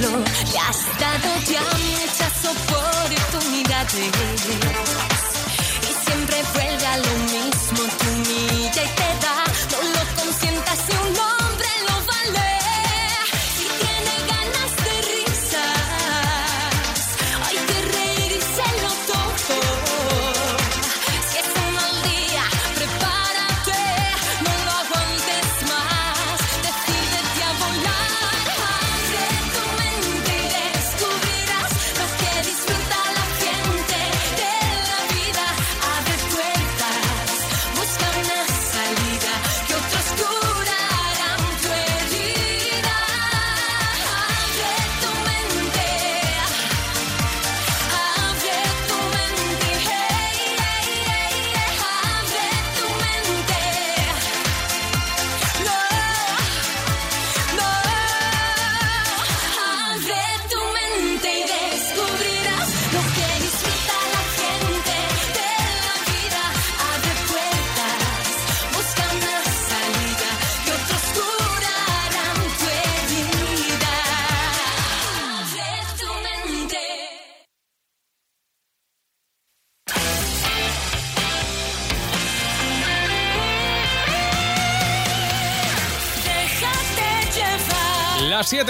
hacerlo. Le has dado ya muchas oportunidades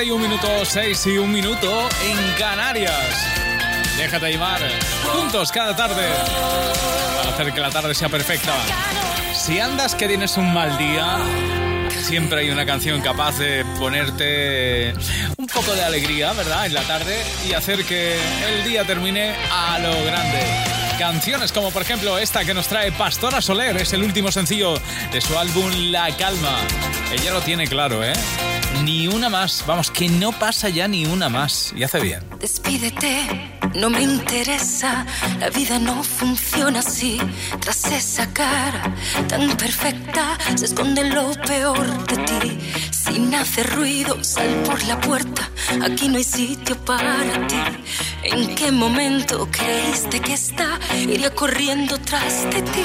7 y un minuto, 6 y un minuto en Canarias. Déjate llevar juntos cada tarde para hacer que la tarde sea perfecta. Si andas que tienes un mal día, siempre hay una canción capaz de ponerte un poco de alegría, ¿verdad? En la tarde y hacer que el día termine a lo grande. Canciones como por ejemplo esta que nos trae Pastora Soler, es el último sencillo de su álbum La Calma. Ella lo tiene claro, ¿eh? Ni una más, vamos, que no pasa ya ni una más. Y hace bien. Despídete, no me interesa, la vida no funciona así. Tras esa cara tan perfecta se esconde lo peor de ti. Sin hacer ruido, sal por la puerta, aquí no hay sitio para ti. ¿En qué momento creíste que esta iría corriendo tras de ti?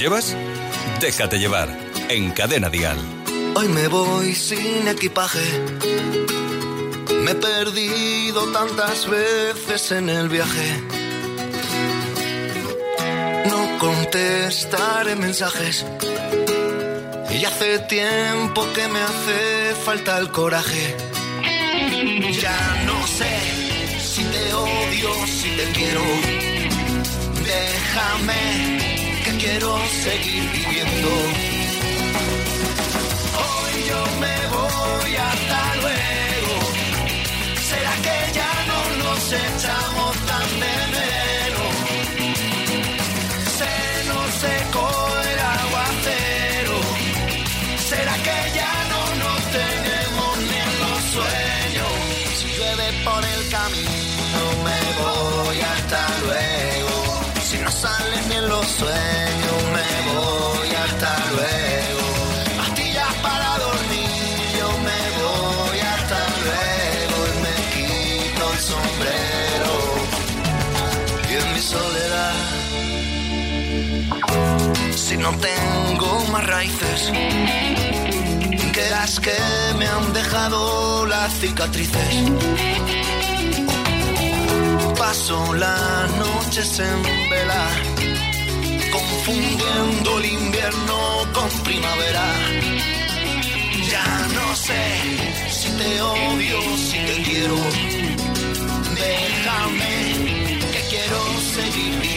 Llevas? Déjate llevar en Cadena Dial. Hoy me voy sin equipaje. Me he perdido tantas veces en el viaje. No contestaré mensajes. Y hace tiempo que me hace falta el coraje. Ya no sé si te odio, si te quiero. Déjame quiero seguir viviendo. Hoy yo me voy hasta luego. ¿Será que ya no nos echamos si no tengo más raíces que las que me han dejado las cicatrices. Paso las noches en vela, confundiendo el invierno con primavera. Ya no sé si te odio, si te quiero. Déjame que quiero seguir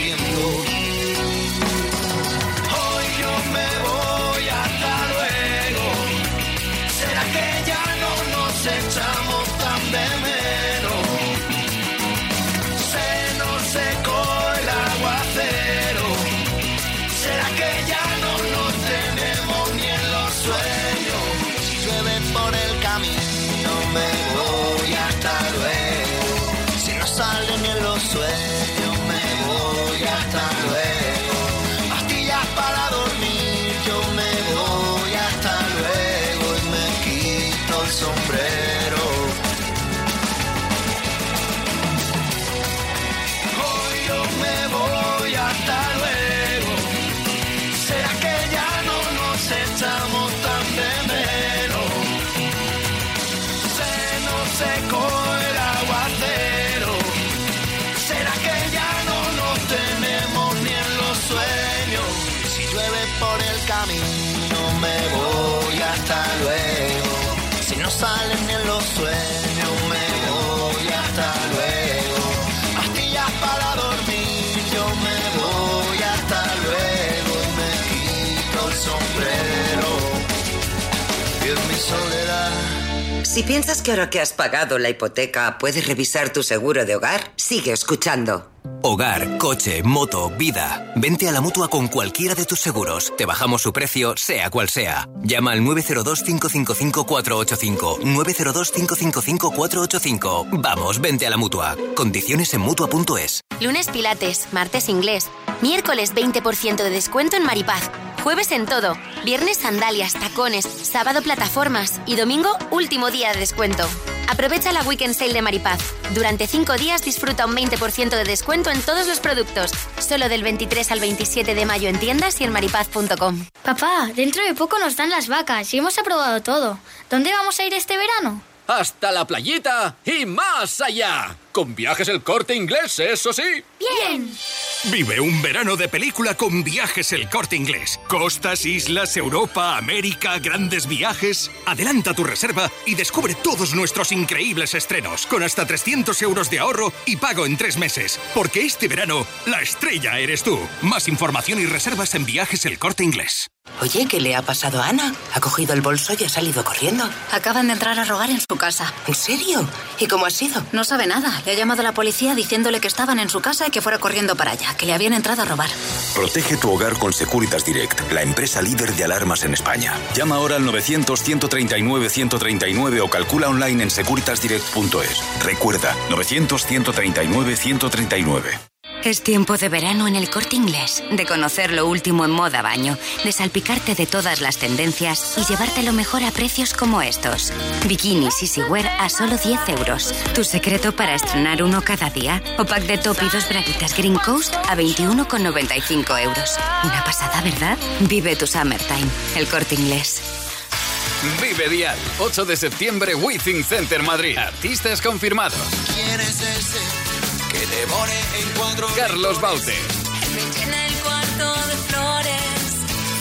Si piensas que ahora que has pagado la hipoteca puedes revisar tu seguro de hogar, sigue escuchando. Hogar, coche, moto, vida. Vente a la mutua con cualquiera de tus seguros. Te bajamos su precio, sea cual sea. Llama al 902-555-485. 902-555-485. Vamos, vente a la mutua. Condiciones en mutua.es. Lunes Pilates, martes inglés, miércoles 20% de descuento en Maripaz, jueves en todo, viernes sandalias, tacones, sábado plataformas y domingo último día de descuento. Aprovecha la Weekend Sale de Maripaz. Durante 5 días disfruta un 20% de descuento en todos los productos, solo del 23 al 27 de mayo en tiendas y en maripaz.com. Papá, dentro de poco nos dan las vacas y hemos aprobado todo. ¿Dónde vamos a ir este verano? Hasta la playita y más allá. Con viajes el corte inglés, eso sí. ¡Bien! Vive un verano de película con viajes el corte inglés. Costas, islas, Europa, América, grandes viajes. Adelanta tu reserva y descubre todos nuestros increíbles estrenos con hasta 300 euros de ahorro y pago en tres meses. Porque este verano, la estrella eres tú. Más información y reservas en viajes el corte inglés. Oye, ¿qué le ha pasado a Ana? Ha cogido el bolso y ha salido corriendo. Acaban de entrar a robar en su casa. ¿En serio? ¿Y cómo ha sido? No sabe nada. Le ha llamado la policía diciéndole que estaban en su casa y que fuera corriendo para allá, que le habían entrado a robar. Protege tu hogar con Securitas Direct, la empresa líder de alarmas en España. Llama ahora al 900-139-139 o calcula online en securitasdirect.es. Recuerda, 900-139-139. Es tiempo de verano en el corte inglés, de conocer lo último en moda baño, de salpicarte de todas las tendencias y llevarte lo mejor a precios como estos. Bikinis Easy Wear a solo 10 euros. ¿Tu secreto para estrenar uno cada día? O pack de top y dos braguitas Green Coast a 21,95 euros. Una pasada, ¿verdad? Vive tu summertime. El corte inglés. Vive Dial, 8 de septiembre, Withing Center Madrid. Artistas confirmados. ¿Quién es ese? Que devore en cuatro Carlos Baute. Me llena el cuarto de flores,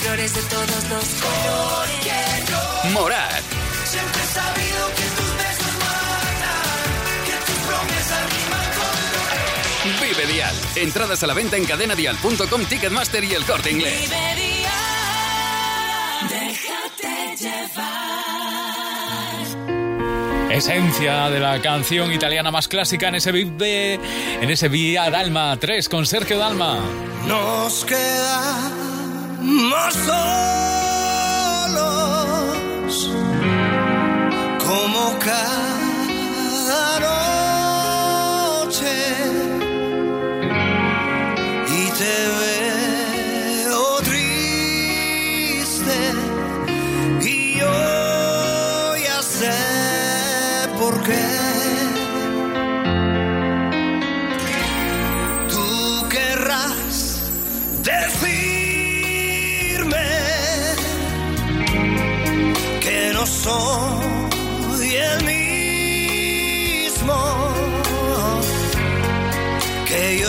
flores de todos los colores. Morat. Siempre he sabido que tus besos matan, que tus promesas riman con Vive Dial. Entradas a la venta en cadenadial.com, Ticketmaster y el corte inglés. Vive Dial. Déjate llevar esencia de la canción italiana más clásica en ese vive, en ese Vía Dalma 3 con Sergio Dalma. Nos quedamos solos como cada noche y te veo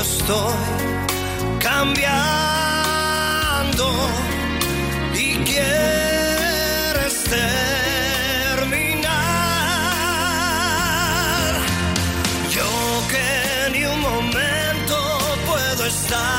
estoy cambiando y quieres terminar. Yo que ni un momento puedo estar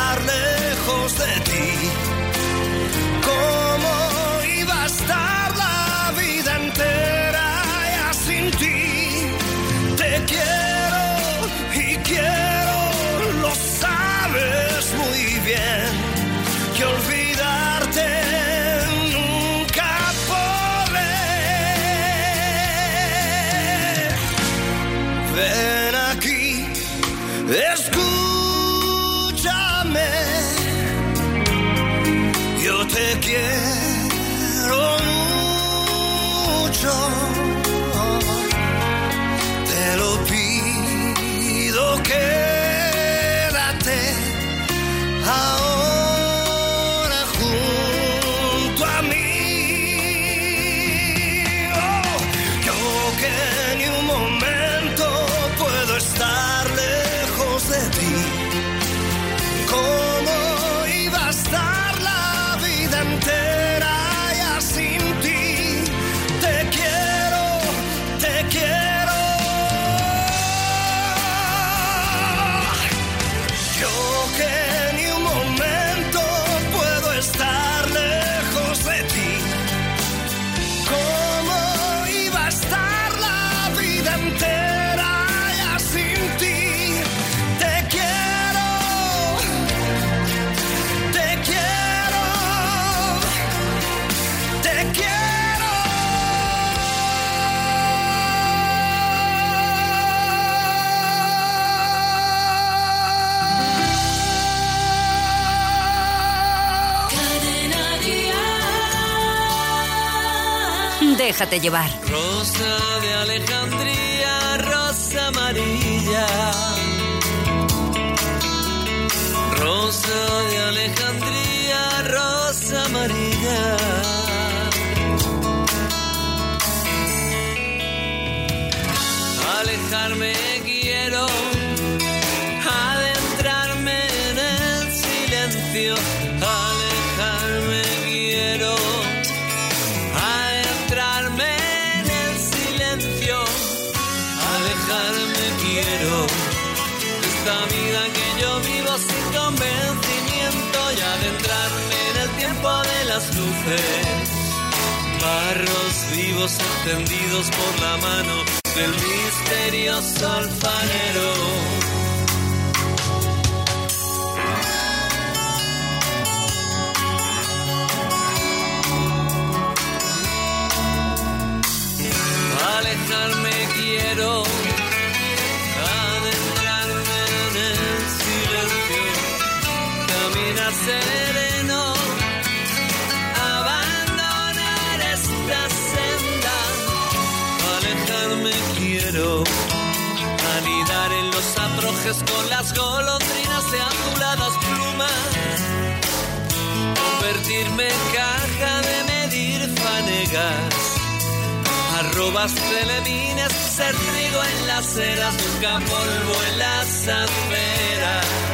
Déjate llevar. Rosa de Alejandría, rosa amarilla. Rosa de Alejandría, Encendidos por la mano del misterioso alfarero. Con las golondrinas de azuladas plumas. Convertirme en caja de medir fanegas. Arrobas telemines, ser trigo en las eras, nunca polvo en las aceras.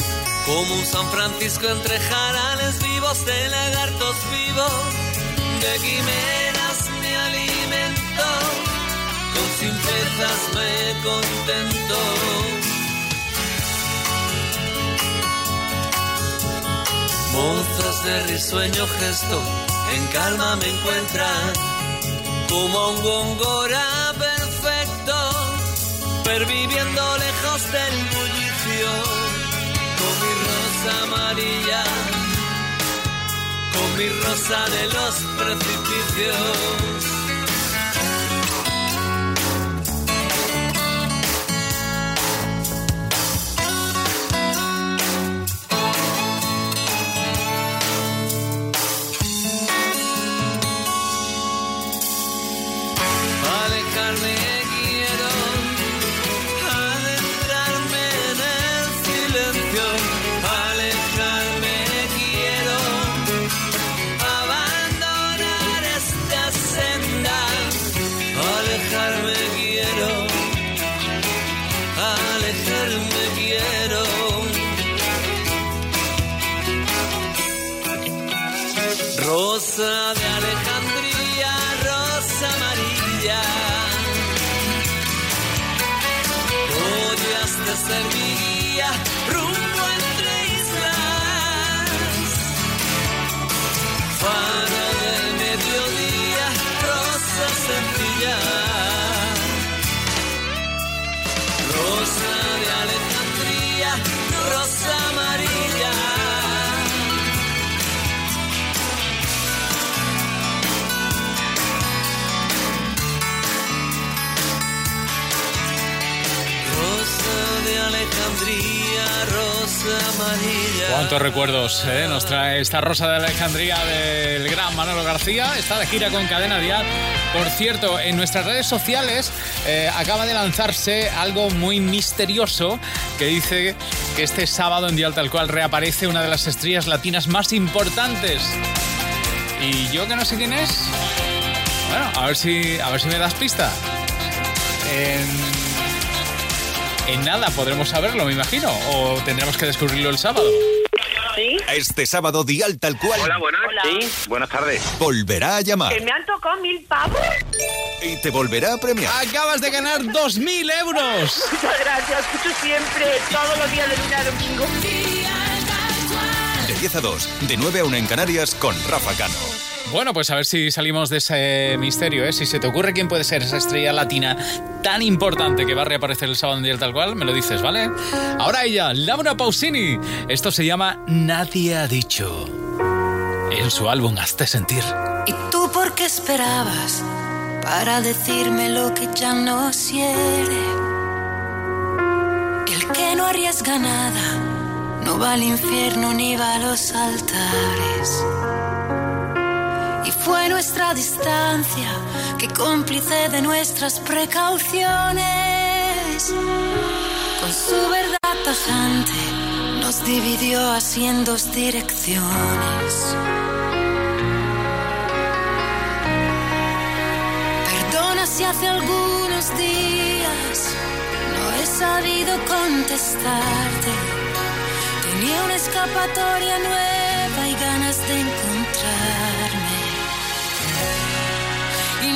como un San Francisco entre jarales vivos de lagartos vivos, de quimeras me alimento, con simplezas me contento. Mozas de risueño gesto, en calma me encuentran, como un gongora perfecto perviviendo lejos del mi amarilla, con mi rosa de los precipicios. ¿Cuántos recuerdos eh? nos trae esta Rosa de Alejandría del gran Manolo García? Está de gira con Cadena Dial. Por cierto, en nuestras redes sociales eh, acaba de lanzarse algo muy misterioso que dice que este sábado en Dial Tal Cual reaparece una de las estrellas latinas más importantes. Y yo que no sé quién es. Bueno, a ver si, a ver si me das pista. En, en nada podremos saberlo, me imagino. O tendremos que descubrirlo el sábado. Este sábado Dial Tal Cual Hola, buenas. Sí, buenas tardes. volverá a llamar Que me han tocado mil pavos. y te volverá a premiar. Acabas de ganar 2.000 euros. Muchas gracias. Escucho siempre, todos los días de lunes a domingo. De 10 a 2, de 9 a 1 en Canarias con Rafa Cano. Bueno, pues a ver si salimos de ese misterio, ¿eh? Si se te ocurre quién puede ser esa estrella latina tan importante que va a reaparecer el sábado en día tal cual, me lo dices, ¿vale? Ahora ella, Laura Pausini. Esto se llama Nadie ha dicho. En su álbum Hazte sentir. ¿Y tú por qué esperabas para decirme lo que ya no quiere? El que no arriesga nada no va al infierno ni va a los altares. Y fue nuestra distancia que cómplice de nuestras precauciones. Con su verdad tajante nos dividió así en dos direcciones. Perdona si hace algunos días no he sabido contestarte. Tenía una escapatoria nueva y ganas de encontrarme.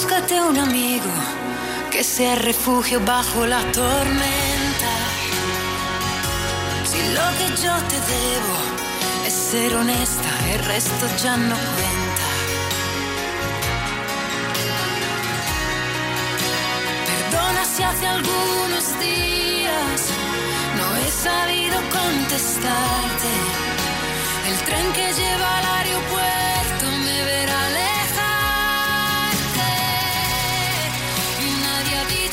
Búscate un amigo que sea refugio bajo la tormenta. Si lo que yo te debo es ser honesta, el resto ya no cuenta. Perdona si hace algunos días no he sabido contestarte. El tren que lleva al aeropuerto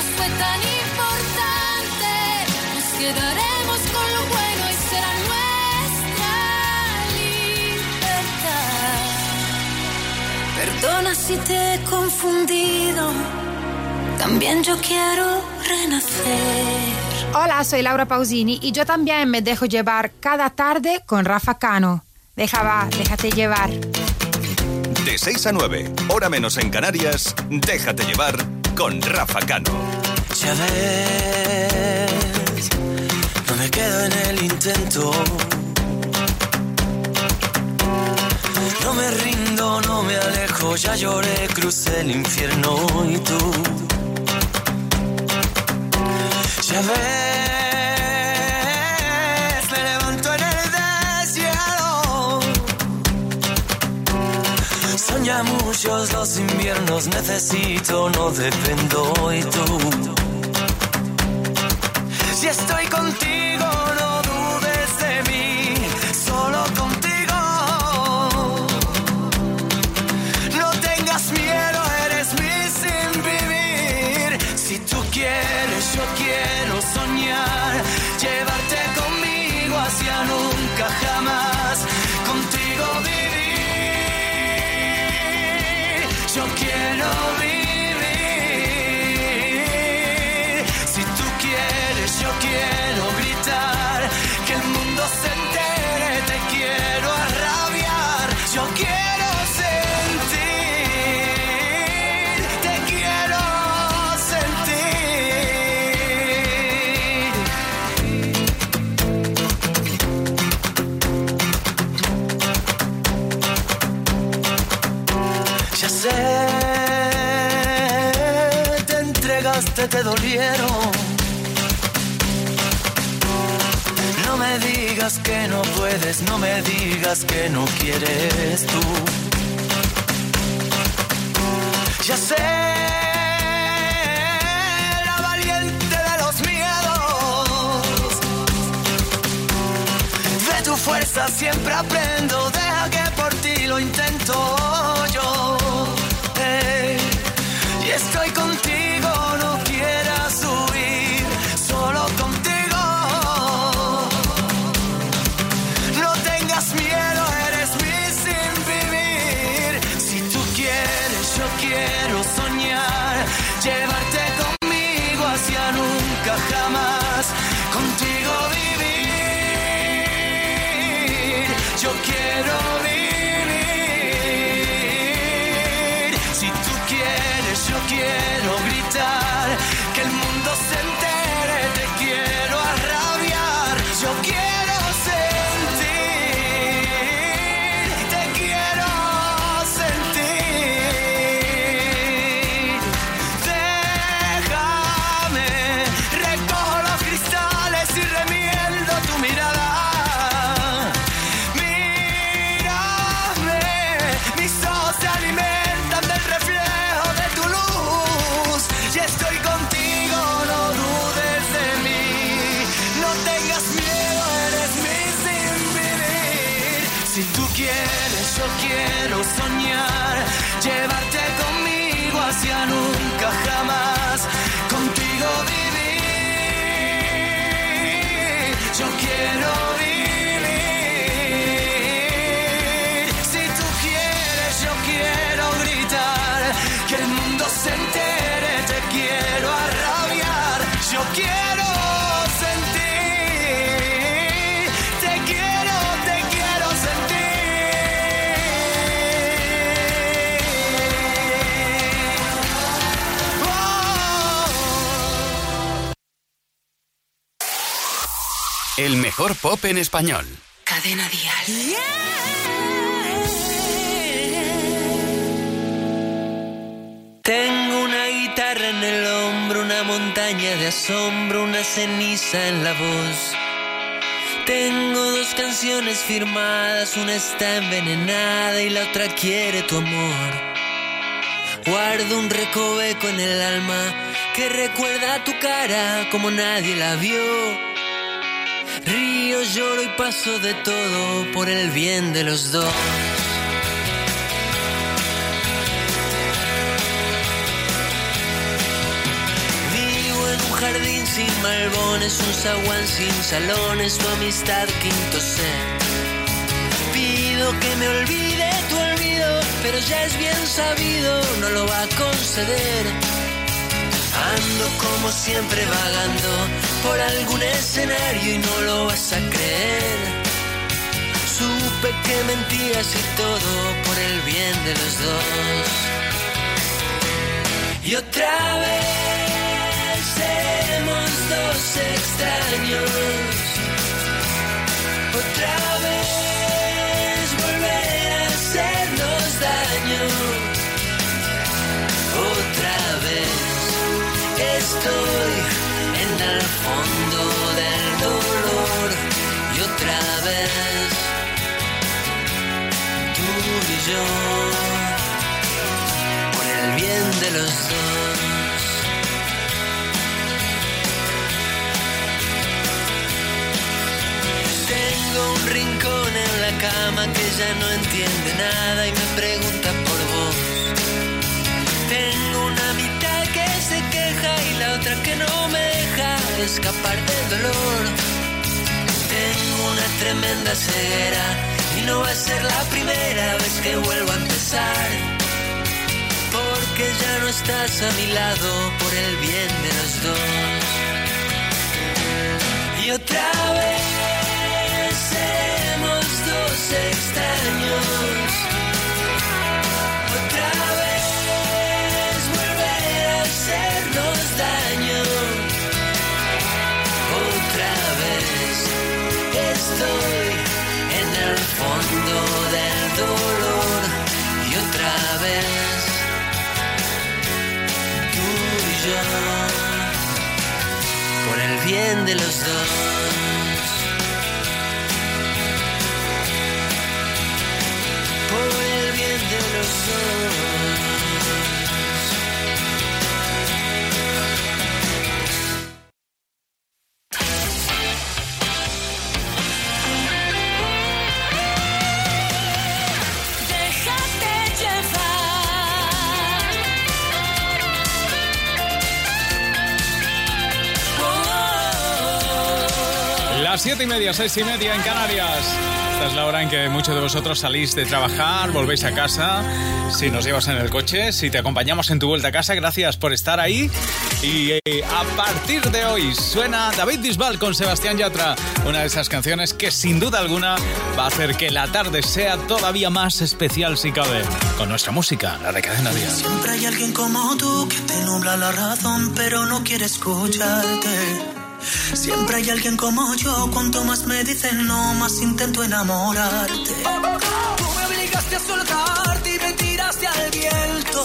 tuvimos fue tan importante. Nos quedaremos con lo bueno y será nuestra libertad. Perdona si te he confundido. También yo quiero renacer. Hola, soy Laura Pausini y yo también me dejo llevar cada tarde con Rafa Cano. Deja va, déjate llevar. De 6 a 9, hora menos en Canarias, déjate llevar con Rafa Cano. Ya ves, no me quedo en el intento. No me rindo, no me alejo, ya lloré, crucé el infierno y tú. Ya ves, me levanto en el desierto. Son ya muchos los inviernos, necesito, no dependo y tú. Dolieron. No me digas que no puedes, no me digas que no quieres tú. Ya sé, fuerza siempre aprendo, deja que por ti lo intento yo. Y estoy contigo, El mejor pop en español. Cadena Dial. Tengo una guitarra en el montaña de asombro, una ceniza en la voz. Tengo dos canciones firmadas, una está envenenada y la otra quiere tu amor. Guardo un recoveco en el alma que recuerda tu cara como nadie la vio. Río, lloro y paso de todo por el bien de los dos. Sin malbones, un zaguán sin salones, tu amistad quinto C. Pido que me olvide tu olvido, pero ya es bien sabido, no lo va a conceder. Ando como siempre vagando por algún escenario y no lo vas a creer. Supe que mentías y todo por el bien de los dos. Y otra vez seremos dos extraños. Otra vez volver a hacernos daño. Otra vez estoy en el fondo del dolor. Y otra vez tú y yo por el bien de los dos. No entiende nada y me pregunta por vos. Tengo una mitad que se queja y la otra que no me deja escapar del dolor. Tengo una tremenda ceguera y no va a ser la primera vez que vuelvo a empezar. Porque ya no estás a mi lado por el bien de los dos. Bien de los dos. Por el bien de los dos. Siete y media, seis y media en Canarias. Esta es la hora en que muchos de vosotros salís de trabajar, volvéis a casa. Si nos llevas en el coche, si te acompañamos en tu vuelta a casa, gracias por estar ahí. Y eh, a partir de hoy suena David Bisbal con Sebastián Yatra, una de esas canciones que sin duda alguna va a hacer que la tarde sea todavía más especial si cabe. Con nuestra música, la de Cadena Díaz. Siempre hay alguien como tú que te nubla la razón, pero no quiere escucharte. Siempre hay alguien como yo, cuanto más me dicen no, más intento enamorarte. Tú me obligaste a soltarte y me tiraste al viento.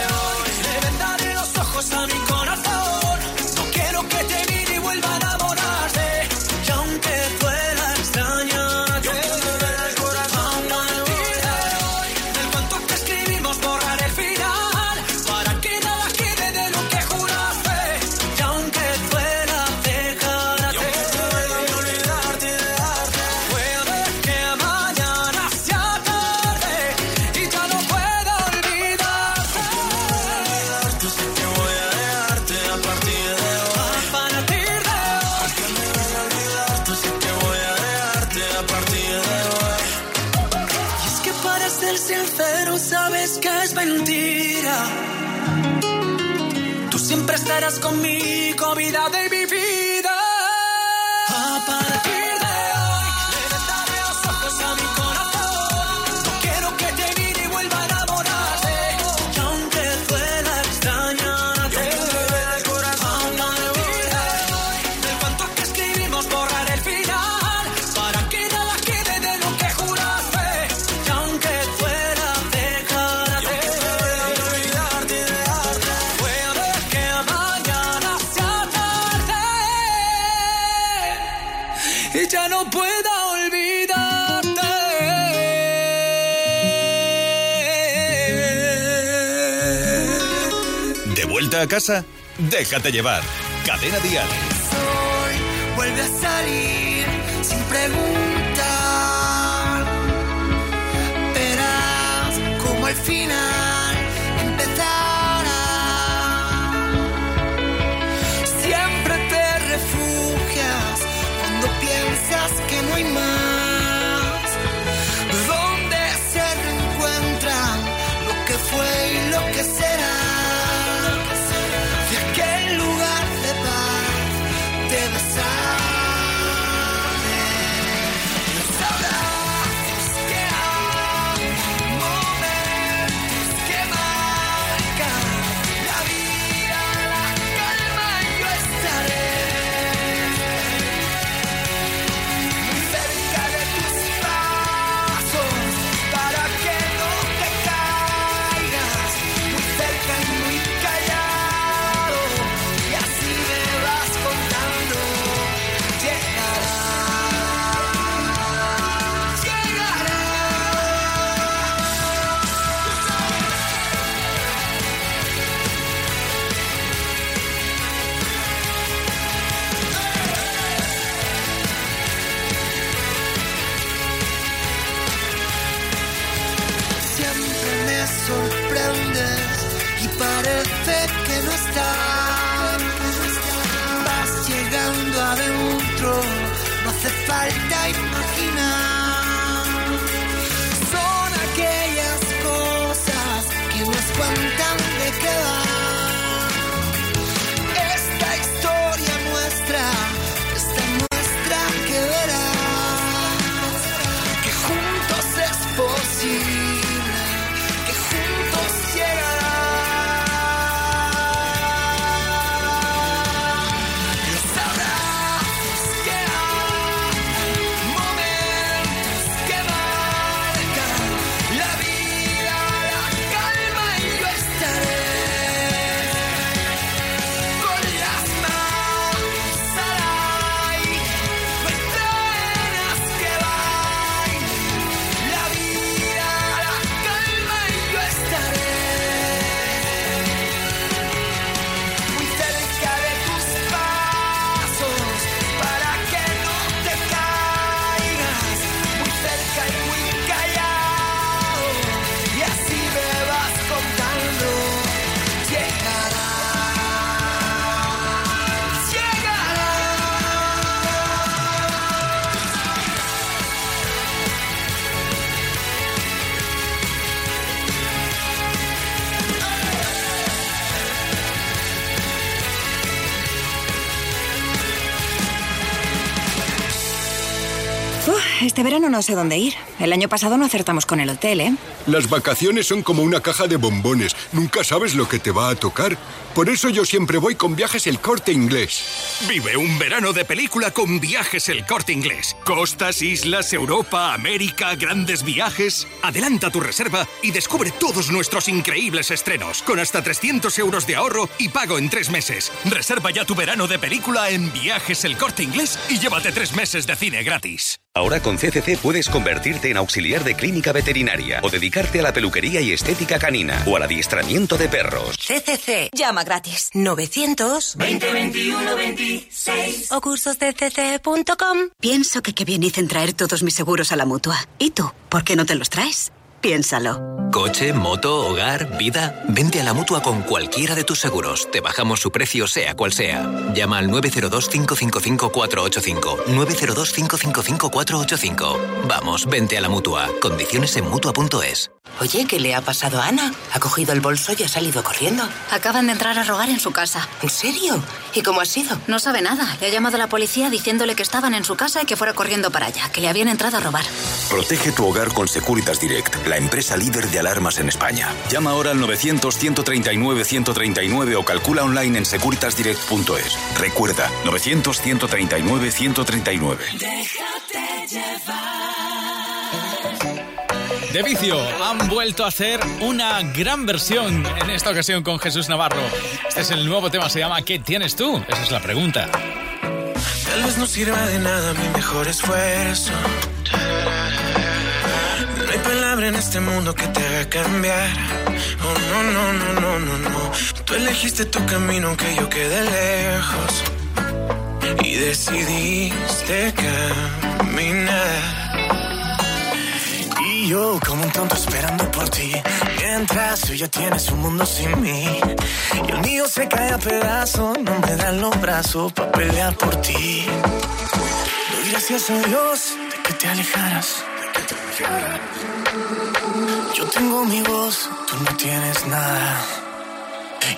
estarás conmigo, vida del a casa? Déjate llevar. Cadena Dial. Hoy vuelve a salir sin preguntar. Verás como al final empezará. Siempre te refugias cuando piensas que no hay más. No sé dónde ir. El año pasado no acertamos con el hotel, ¿eh? Las vacaciones son como una caja de bombones. Nunca sabes lo que te va a tocar. Por eso yo siempre voy con viajes el corte inglés. Vive un verano de película con viajes el corte inglés. Costas, islas, Europa, América, grandes viajes. Adelanta tu reserva y descubre todos nuestros increíbles estrenos, con hasta 300 euros de ahorro y pago en tres meses. Reserva ya tu verano de película en viajes el corte inglés y llévate tres meses de cine gratis. Ahora con CCC puedes convertirte en auxiliar de clínica veterinaria o dedicarte a la peluquería y estética canina o al adiestramiento de perros. CCC. Llama gratis. 900 2021 26 o cursosdcc.com. Pienso que qué bien hice en traer todos mis seguros a la mutua. ¿Y tú? ¿Por qué no te los traes? Piénsalo. Coche, moto, hogar, vida. Vente a la mutua con cualquiera de tus seguros. Te bajamos su precio, sea cual sea. Llama al 902-555-485. 902-555-485. Vamos, vente a la mutua. Condiciones en mutua.es. Oye, ¿qué le ha pasado a Ana? Ha cogido el bolso y ha salido corriendo. Acaban de entrar a robar en su casa. ¿En serio? ¿Y cómo ha sido? No sabe nada. Le ha llamado a la policía diciéndole que estaban en su casa y que fuera corriendo para allá, que le habían entrado a robar. Protege tu hogar con Securitas Direct, la empresa líder de alarmas en España. Llama ahora al 900-139-139 o calcula online en securitasdirect.es. Recuerda, 900-139-139. Déjate llevar. De vicio han vuelto a hacer una gran versión en esta ocasión con Jesús Navarro. Este es el nuevo tema, se llama ¿Qué tienes tú? Esa es la pregunta. Tal vez no sirva de nada mi mejor esfuerzo. En este mundo que te haga cambiar. Oh, no, no, no, no, no, no. Tú elegiste tu camino aunque yo quede lejos. Y decidiste caminar. Y yo como un tonto esperando por ti. Mientras tú ya tienes un mundo sin mí. Y el mío se cae a pedazos. No me dan los brazos para pelear por ti. Doy gracias a Dios de que te alejaras. Yo tengo mi voz, tú no tienes nada.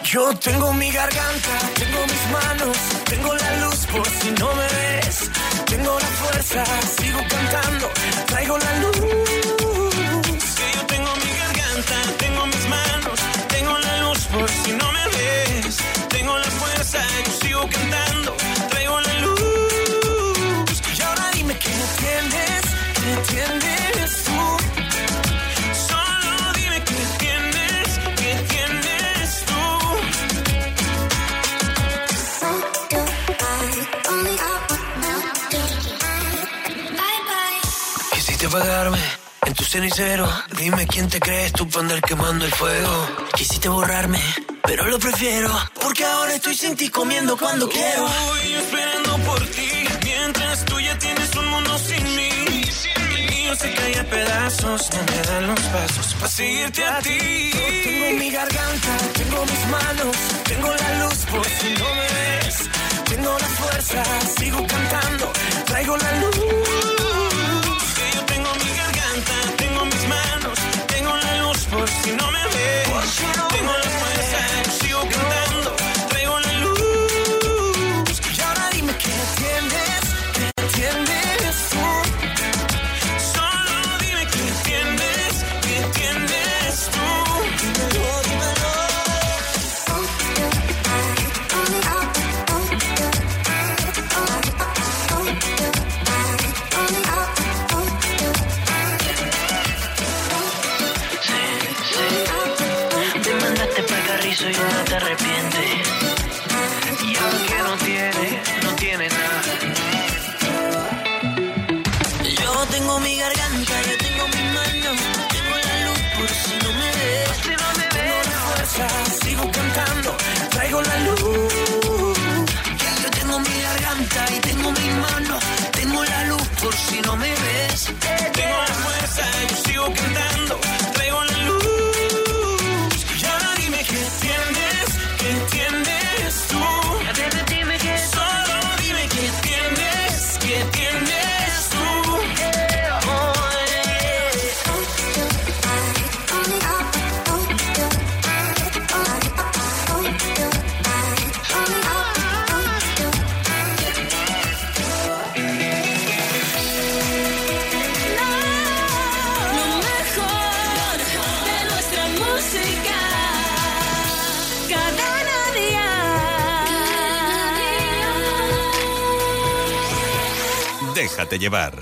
Yo tengo mi garganta, tengo mis manos, tengo la luz por si no me ves. Tengo la fuerza, sigo cantando, traigo la luz. Que yo tengo mi garganta, tengo mis manos, tengo la luz por si no me ves. Apagarme en tu cenicero. Dime quién te crees tú para andar quemando el fuego. Quisiste borrarme, pero lo prefiero. Porque ahora estoy sin ti comiendo cuando quiero. Estoy esperando por ti. Mientras tú ya tienes un mundo sin mí. El mío se cae a pedazos. No me dan los pasos para seguirte a ti. Yo tengo mi garganta, tengo mis manos. Tengo la luz por si no me ves. Tengo la fuerza, sigo cantando. Traigo la luz. Si no me ves.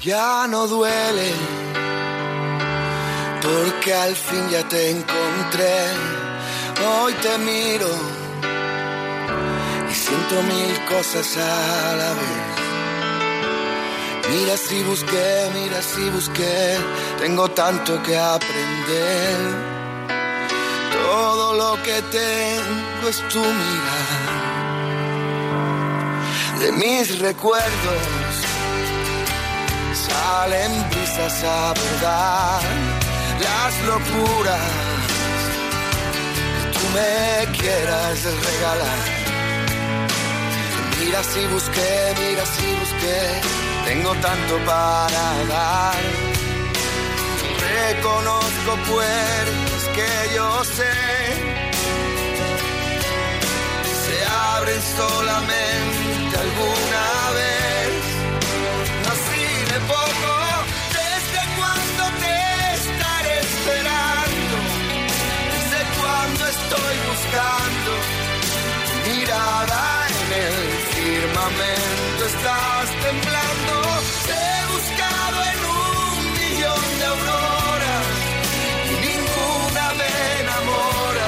Ya no duele, porque al fin ya te encontré. Hoy te miro y siento mil cosas a la vez. Mira si busqué, mira si busqué, tengo tanto que aprender. Todo lo que tengo es tu mirar. De mis recuerdos salen brisas a verdad, las locuras que tú me quieras regalar. Mira si busqué, mira si busqué, tengo tanto para dar. Reconozco puertas que yo sé se abren solamente alguna estás temblando. Te he buscado en un millón de auroras y ninguna me enamora.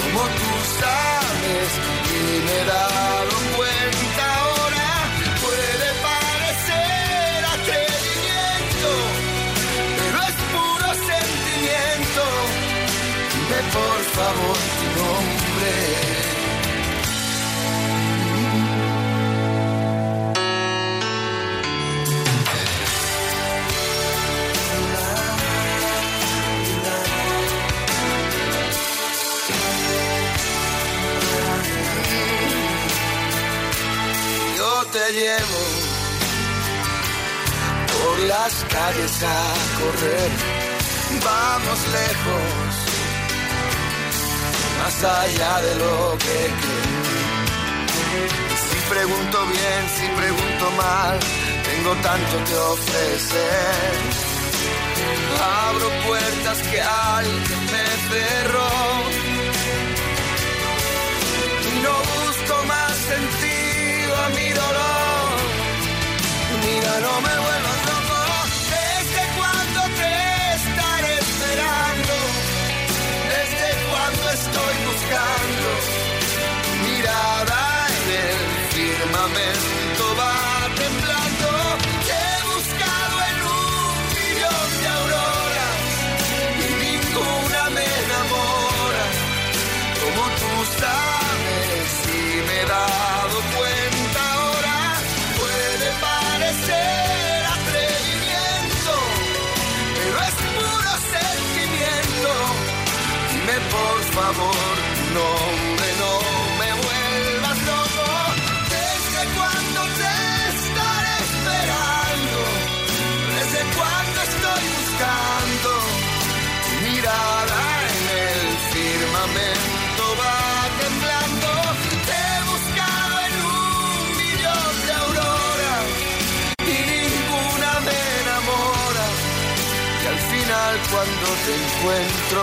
Como tú sabes y me he dado cuenta ahora puede parecer atrevimiento pero es puro sentimiento. Dime por favor tu nombre llevo por las calles a correr. Vamos lejos, más allá de lo que creo. Si pregunto bien, si pregunto mal, tengo tanto que ofrecer. Abro puertas que alguien me cerró. Y no busco más sentido a mi dolor. Me. ¿Desde cuando te estaré esperando? ¿Desde cuando estoy buscando? Mirada en el firmamento nombre no me vuelvas loco desde cuando te estaré esperando desde cuando estoy buscando tu mirada en el firmamento va temblando. Te he buscado en un millón de auroras y ninguna me enamora. Y al final cuando te encuentro,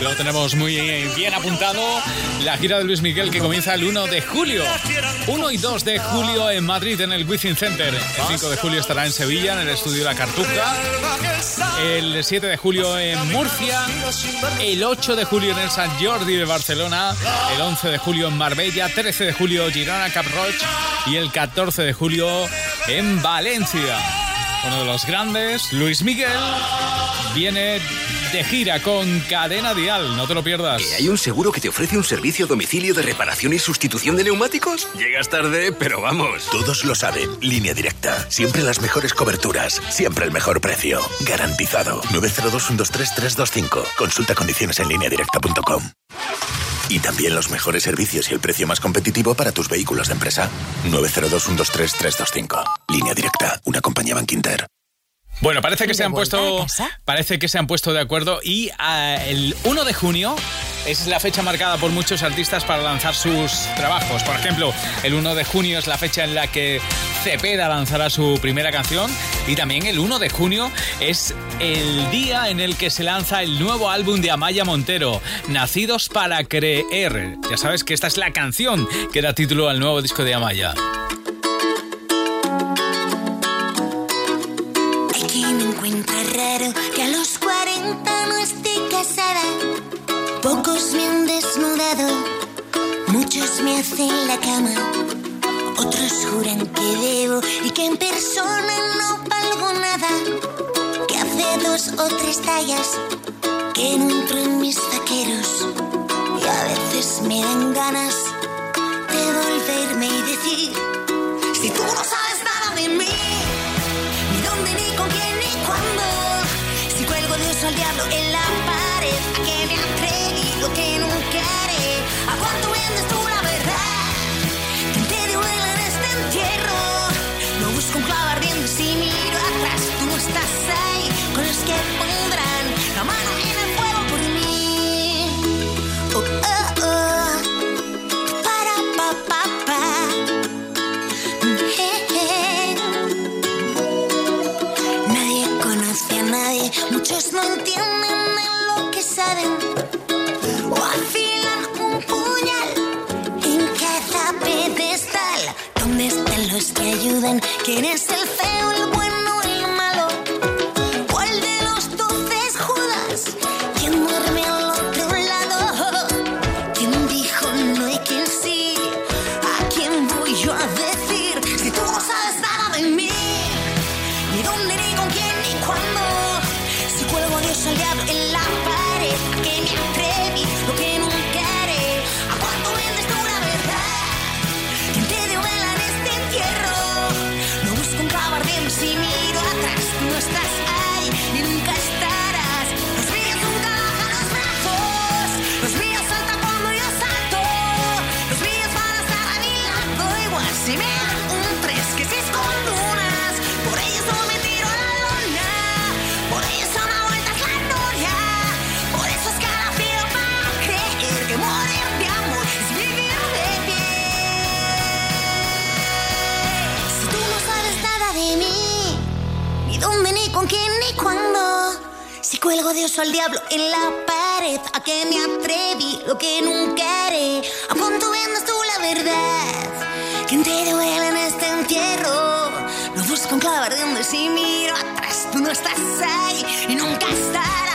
Lo tenemos muy bien apuntado. La gira de Luis Miguel que comienza el 1 de julio. 1 y 2 de julio en Madrid, en el Wizzing Center. El 5 de julio estará en Sevilla, en el estudio La Cartuja. El 7 de julio en Murcia. El 8 de julio en el San Jordi de Barcelona. El 11 de julio en Marbella. 13 de julio Girona Cap Roig. Y el 14 de julio en Valencia. Uno de los grandes, Luis Miguel, viene de gira con Cadena Dial. No te lo pierdas. ¿Hay un seguro que te ofrece un servicio a domicilio de reparación y sustitución de neumáticos? Llegas tarde, pero vamos. Todos lo saben. Línea directa. Siempre las mejores coberturas. Siempre el mejor precio. Garantizado. 902-123-325. Consulta condiciones en lineadirecta.com. Y también los mejores servicios y el precio más competitivo para tus vehículos de empresa. 902-123-325. Línea directa. Una compañía Bankinter. Bueno, parece que se han puesto parece que se han puesto de acuerdo y ah, el 1 de junio es la fecha marcada por muchos artistas para lanzar sus trabajos. Por ejemplo, el 1 de junio es la fecha en la que Cepeda lanzará su primera canción y también el 1 de junio es el día en el que se lanza el nuevo álbum de Amaya Montero, Nacidos para Creer. Ya sabes que esta es la canción que da título al nuevo disco de Amaya. Me hacen la cama, otros juran que debo y que en persona no valgo nada. Que hace dos o tres tallas que no entro en mis vaqueros. Y a veces me dan ganas de volverme y decir: Si tú no sabes al diablo en la pared, a que me atreví lo que nunca haré, a cuánto vendes tú la muchos no entienden lo que saben. O afilan un puñal en cada pedestal. ¿Dónde están los que ayudan? ¿Quién es Si cuelgo Dios o al diablo en la pared, a que me atreví, lo que nunca haré. ¿A cuánto vendas tú la verdad? ¿Quién te duele en este entierro? Lo busco en clavo ardiendo y si miro atrás, tú no estás ahí y nunca estarás.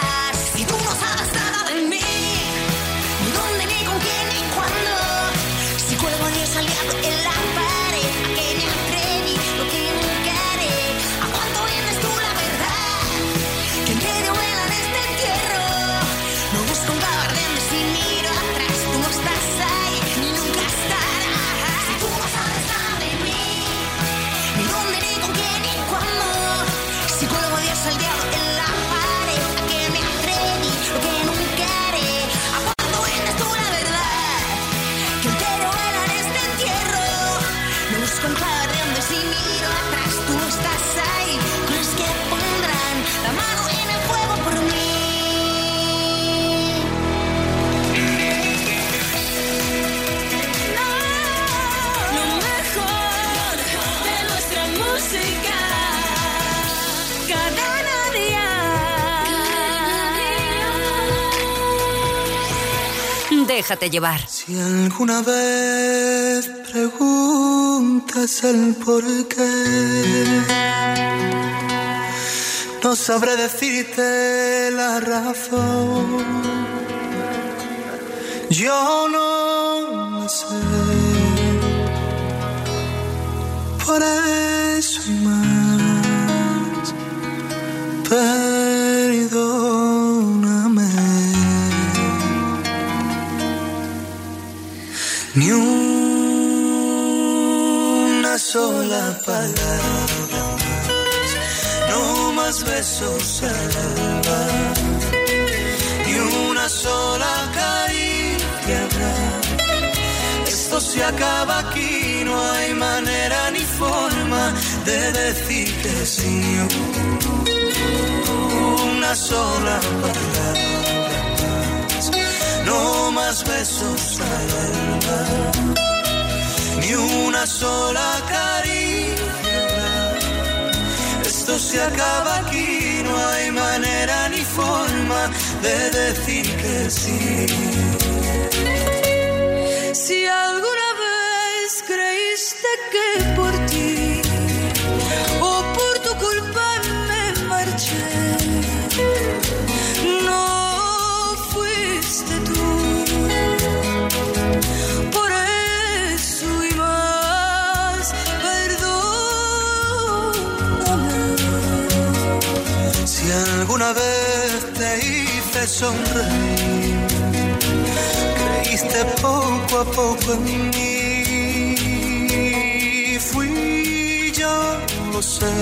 Déjate llevar. Si alguna vez preguntas el por qué, no sabré decirte la razón. Yo no sé. Por eso más, sola palabra más, no más besos al alba, ni una sola caricia habrá. Esto se acaba aquí, no hay manera ni forma de decir que sí. Una sola palabra más, no más besos al alba, ni una sola caricia. Esto se acaba aquí, no hay manera ni forma de decir que sí. Hice sonreír, creíste poco a poco en mí. Fui yo, lo sé.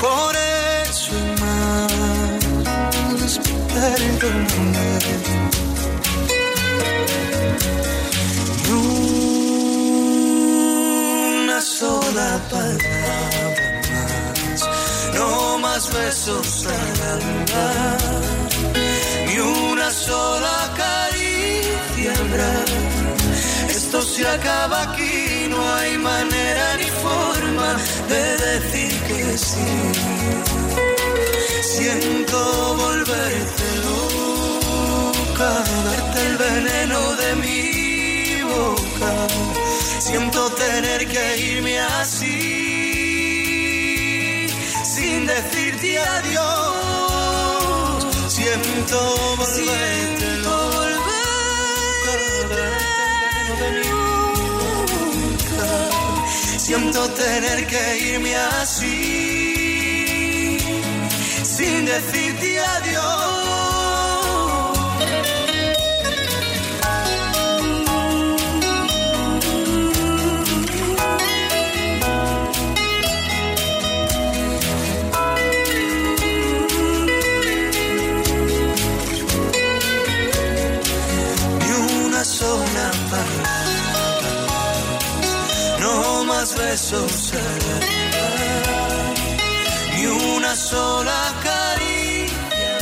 Por eso más, perdóname. Y Una sola palabra más besos al alba, ni una sola caricia habrá. Esto se acaba aquí, no hay manera ni forma de decir que sí. Siento volverte loca, darte el veneno de mi boca. Siento tener que irme así, sin decirte adiós. Siento volverte. Siento tener que irme así, sin decirte adiós. Al alba, ni una sola caricia.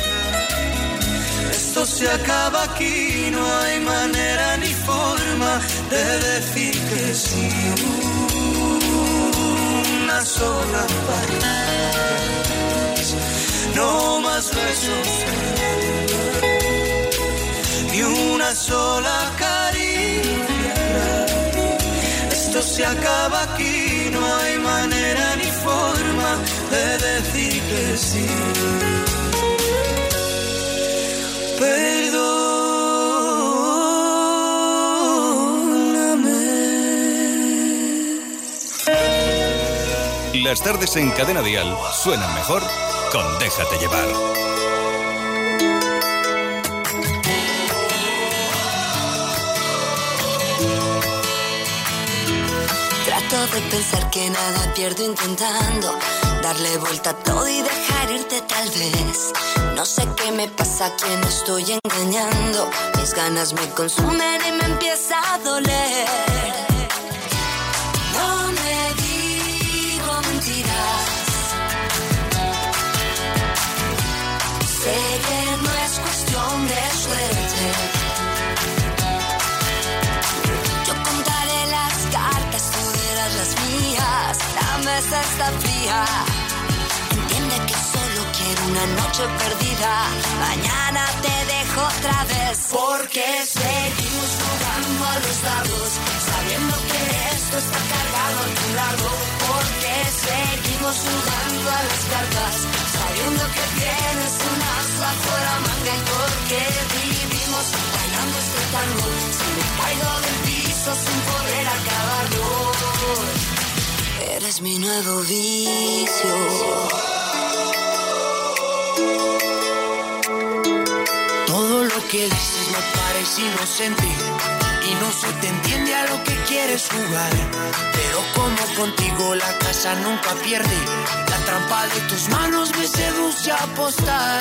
Esto se acaba aquí, no hay manera ni forma de decir que sí. Una sola palabra, no más besos ni una sola caricia. Esto se acaba aquí, decir. Las tardes en Cadena Dial suenan mejor con Déjate llevar. Trato de pensar que nada pierdo intentando darle vuelta a tal vez. No sé qué me pasa, a quién estoy engañando. Mis ganas me consumen y me empieza a doler. No me digo mentiras. Sé que no es cuestión de suerte. Yo contaré las cartas, tú las mías. La mesa está fría. Una noche perdida. Mañana te dejo otra vez. Porque seguimos jugando a los dados. Sabiendo que esto está cargado a tu lado. Porque seguimos jugando a las cartas. Sabiendo que tienes un as bajo la manga. Y porque vivimos bailando este tango. Si me caigo del piso sin poder acabarlo. Eres mi nuevo vicio. Todo lo que dices me parece inocente y no se te entiende a lo que quieres jugar. Pero como contigo la casa nunca pierde, la trampa de tus manos me seduce a apostar.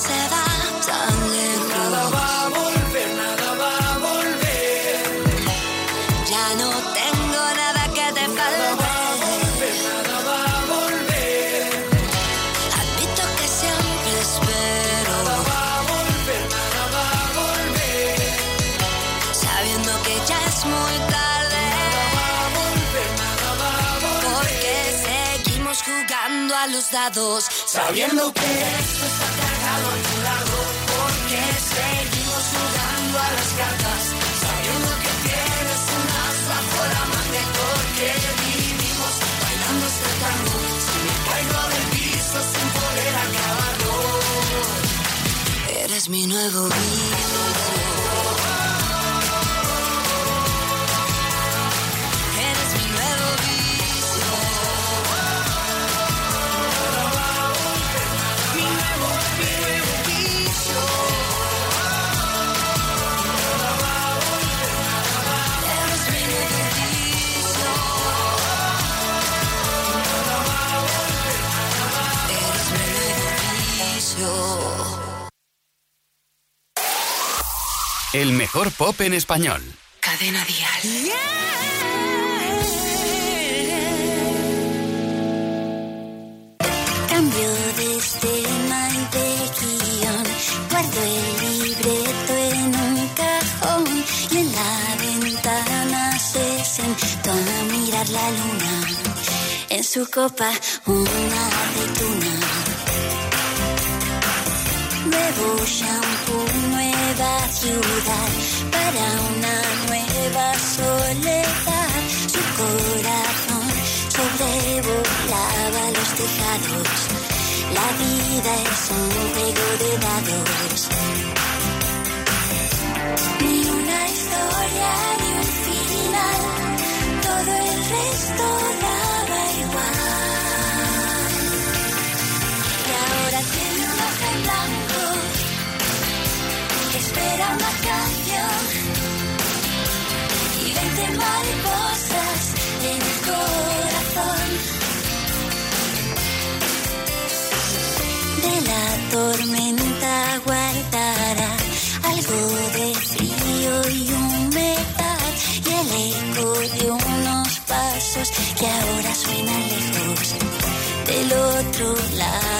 Se va los dados. Sabiendo que esto está cargado a tu lado. Porque seguimos jugando a las cartas. Sabiendo que tienes un as bajo la Porque vivimos bailando este tango. Si me caigo del piso sin poder acabarlo. Eres mi nuevo vicio. Mejor pop en español. Cadena Dial. Cambio de escena y de guion. Guardo el libreto en un cajón y en la ventana se sentó a mirar la luna. En su copa una aceituna. Nuevo shampoo, nueva ciudad para una nueva soledad. Su corazón sobrevolaba los tejados. La vida es un juego de dados. Ni una historia ni un final. Todo el resto daba igual. Y ahora tiene un ojo en blanco que espera una veinte mariposas en el corazón. De la tormenta guardará algo de frío y humedad y el eco de unos pasos que ahora suenan lejos del otro lado